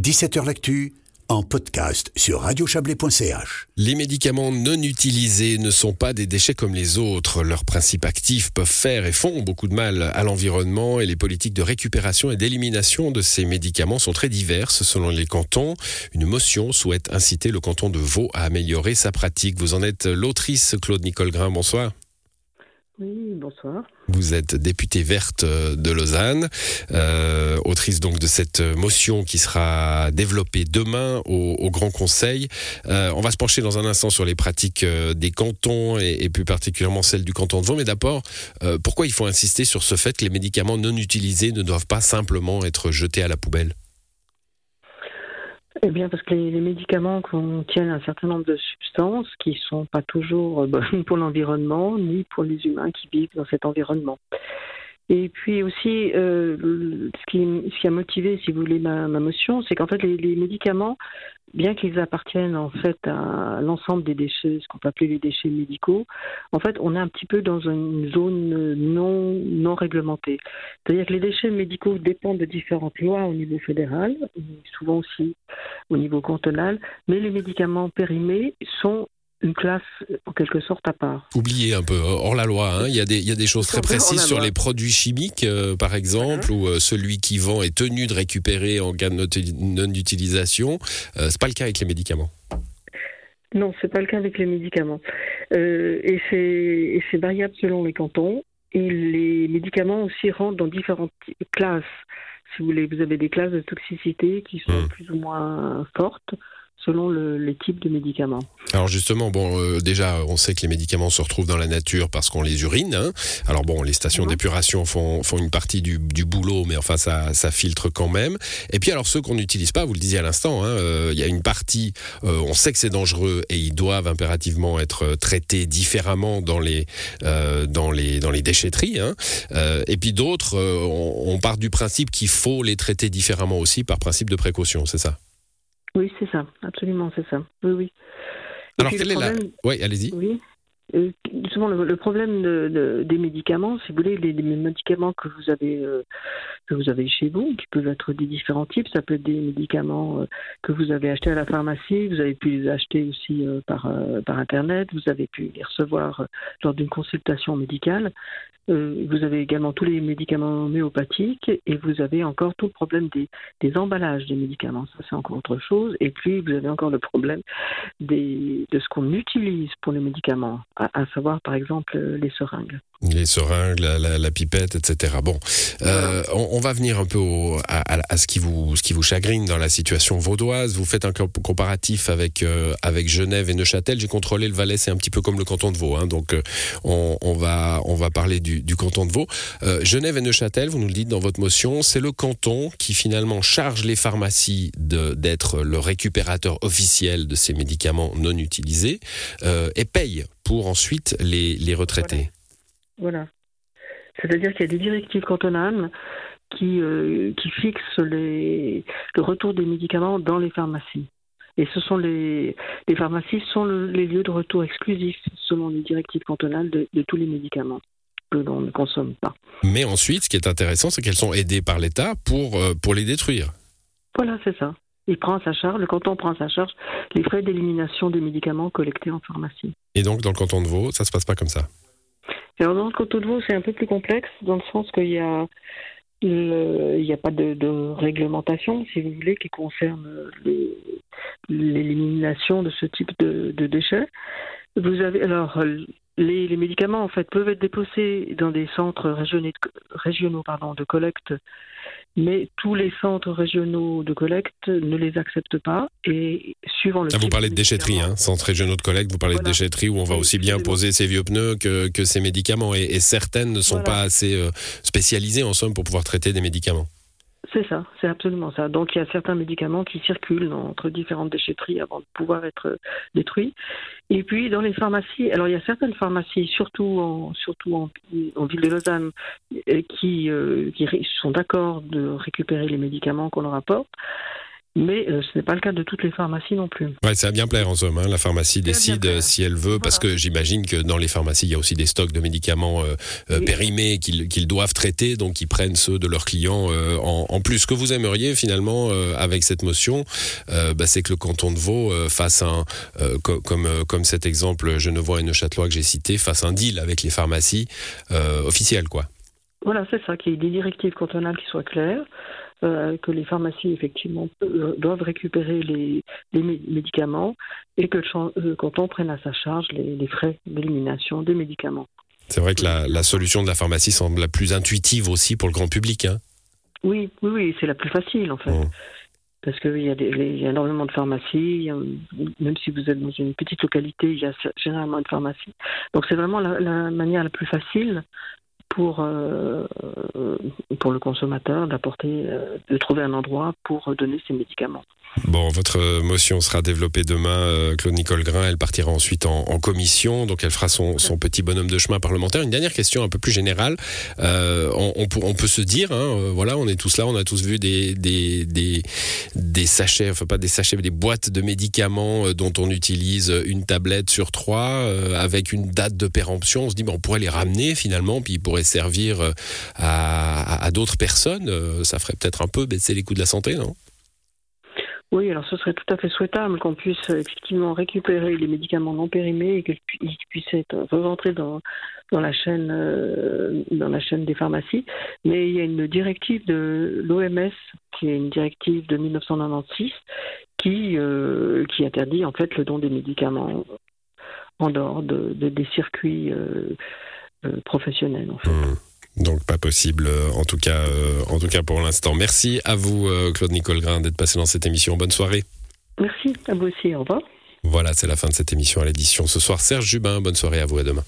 17h L'actu en podcast sur radiochablais.ch. Les médicaments non utilisés ne sont pas des déchets comme les autres. Leurs principes actifs peuvent faire et font beaucoup de mal à l'environnement et les politiques de récupération et d'élimination de ces médicaments sont très diverses selon les cantons. Une motion souhaite inciter le canton de Vaud à améliorer sa pratique. Vous en êtes l'autrice Claude Nicole Grain. Bonsoir. Oui, bonsoir. Vous êtes députée verte de Lausanne, euh, autrice donc de cette motion qui sera développée demain au, Grand Conseil. Euh, on va se pencher dans un instant sur les pratiques euh, des cantons et, plus particulièrement celles du canton de Vaud. Mais d'abord, pourquoi il faut insister sur ce fait que les médicaments non utilisés ne doivent pas simplement être jetés à la poubelle? Eh bien, parce que les, médicaments contiennent un certain nombre de substances qui ne sont pas toujours bonnes pour l'environnement, ni pour les humains qui vivent dans cet environnement. Et puis aussi, euh, ce, qui, a motivé, si vous voulez, ma, motion, c'est qu'en fait, les, les, médicaments, bien qu'ils appartiennent en fait à l'ensemble des déchets, ce qu'on peut appeler les déchets médicaux, en fait, on est un petit peu dans une zone non, non réglementée. C'est-à-dire que les déchets médicaux dépendent de différentes lois au niveau fédéral, souvent aussi au niveau cantonal, mais les médicaments périmés sont une classe en quelque sorte à part. Oubliez un peu, hors la loi, hein. il, y a des, il y a des choses très précises sur les produits chimiques, euh, par exemple, où euh, celui qui vend est tenu de récupérer en cas de non-utilisation. Euh, c'est pas le cas avec les médicaments. Non, c'est pas le cas avec les médicaments. et c'est variable selon les cantons. Et les médicaments aussi rentrent dans différentes classes. Si vous voulez, vous avez des classes de toxicité qui sont hmm. plus ou moins fortes selon les types de médicaments. Alors justement, bon, euh, déjà, on sait que les médicaments se retrouvent dans la nature parce qu'on les urine. Hein. Alors bon, les stations d'épuration font, font une partie du, du, boulot, mais enfin, ça, ça filtre quand même. Et puis alors ceux qu'on n'utilise pas, vous le disiez à l'instant, hein, euh, il y a une partie, euh, on sait que c'est dangereux et ils doivent impérativement être traités différemment dans les, dans les, dans les déchetteries. Hein. et puis d'autres, on, on part du principe qu'il faut les traiter différemment aussi par principe de précaution, c'est ça? Oui, c'est ça, absolument, c'est ça. Oui, oui. Alors, quelle est la. Oui, allez-y. Oui. Euh, justement, le, problème de, des médicaments, si vous voulez, les, médicaments que vous avez euh, que vous avez chez vous, qui peuvent être des différents types, ça peut être des médicaments euh, que vous avez achetés à la pharmacie, vous avez pu les acheter aussi par par internet, vous avez pu les recevoir lors d'une consultation médicale. Vous avez également tous les médicaments homéopathiques et vous avez encore tout le problème des, des emballages des médicaments. Ça, c'est encore autre chose. Et puis, vous avez encore le problème des, de ce qu'on utilise pour les médicaments à, savoir par exemple les seringues. Les seringues, la, pipette, etc. Bon, euh, on, va venir un peu à, ce, qui vous, ce qui vous chagrine dans la situation vaudoise. Vous faites un comparatif avec, euh, avec Genève et Neuchâtel. J'ai contrôlé le Valais, c'est un petit peu comme le canton de Vaud. Hein. donc, euh, on, va, on va parler du, du canton de Vaud. Genève et Neuchâtel, vous nous le dites dans votre motion, c'est le canton qui finalement charge les pharmacies d'être le récupérateur officiel de ces médicaments non utilisés et paye pour ensuite les, les retraiter. Voilà. C'est-à-dire qu'il y a des directives cantonales qui, euh, fixent le retour des médicaments dans les pharmacies. Et ce sont les pharmacies sont les lieux de retour exclusifs selon les directives cantonales de, tous les médicaments que l'on ne consomme pas. Mais ensuite, ce qui est intéressant, c'est qu'elles sont aidées par l'État pour, euh, pour les détruire. Voilà, c'est ça. Il prend sa charge, le canton prend sa charge les frais d'élimination des médicaments collectés en pharmacie. Et donc, dans le canton de Vaud, ça se passe pas comme ça Alors, dans le canton de Vaud, c'est un peu plus complexe, dans le sens qu'il y a il n'y a pas de, réglementation, si vous voulez, qui concerne l'élimination de ce type de, déchets. Vous avez alors les, les, médicaments en fait peuvent être déposés dans des centres régionaux, régionaux pardon, de collecte mais tous les centres régionaux de collecte ne les acceptent pas. Et suivant le. Ah, vous parlez de déchetterie, hein, centres régionaux de collecte, vous parlez de déchetterie où on va aussi bien poser ces vieux pneus que, que ces médicaments. Et, certaines ne sont pas assez euh, spécialisées, en somme, pour pouvoir traiter des médicaments. C'est ça, c'est absolument ça. Donc il y a certains médicaments qui circulent entre différentes déchetteries avant de pouvoir être euh, détruits. Et puis dans les pharmacies, alors il y a certaines pharmacies, surtout en, surtout en, ville de Lausanne, euh, qui, euh, qui sont d'accord de récupérer les médicaments qu'on leur apporte. Mais euh, ce n'est pas le cas de toutes les pharmacies non plus. Ouais, c'est à bien plaire en somme. Hein. La pharmacie décide euh, si elle veut, parce que j'imagine que dans les pharmacies, il y a aussi des stocks de médicaments euh, périmés qu'ils doivent traiter, donc ils prennent ceux de leurs clients en, plus. Ce que vous aimeriez finalement avec cette motion, bah, c'est que le canton de Vaud fasse un, comme, comme cet exemple Genevois et Neuchâtelois que j'ai cité, fasse un deal avec les pharmacies officielles, quoi. Voilà, c'est ça, qu'il y ait des directives cantonales qui soient claires, euh, que les pharmacies, effectivement, euh, doivent récupérer les, médicaments et que le euh, canton prenne à sa charge les, frais d'élimination des médicaments. C'est vrai que la, solution de la pharmacie semble la plus intuitive aussi pour le grand public. Hein oui, oui, oui, c'est la plus facile en fait. Mmh. Parce qu'il y, y, a énormément de pharmacies, même si vous êtes dans une petite localité, il y a généralement une pharmacie. Donc c'est vraiment la, manière la plus facile pour, euh, pour le consommateur d'apporter, euh, de trouver un endroit pour donner ses médicaments. Bon, votre motion sera développée demain, euh, Claude Nicole Grain. Elle partira ensuite en, commission, donc elle fera son, petit bonhomme de chemin parlementaire. Une dernière question un peu plus générale. Euh, on, peut se dire, hein, euh, voilà, on est tous là, on a tous vu des, des, des, sachets, enfin pas des sachets, mais des boîtes de médicaments dont on utilise une tablette sur trois avec une date de péremption. On se dit, on pourrait les ramener finalement, puis ils pourraient servir à, à d'autres personnes. ça ferait peut-être un peu baisser les coûts de la santé, non? Oui, alors ce serait tout à fait souhaitable qu'on puisse effectivement récupérer les médicaments non périmés et qu'ils puissent être rentrés dans, dans la chaîne euh, dans la chaîne des pharmacies. Mais il y a une directive de l'OMS qui est une directive de 1996 qui euh, qui interdit en fait le don des médicaments en dehors de, des circuits euh, professionnels en fait. Mmh. Donc pas possible, euh, en tout cas, euh, en tout cas pour l'instant. Merci à vous, euh, Claude Nicole Grain, d'être passé dans cette émission. Bonne soirée. Merci à vous aussi. Au revoir. Voilà, c'est la fin de cette émission à l'édition ce soir. Serge Jubin, bonne soirée à vous. À demain.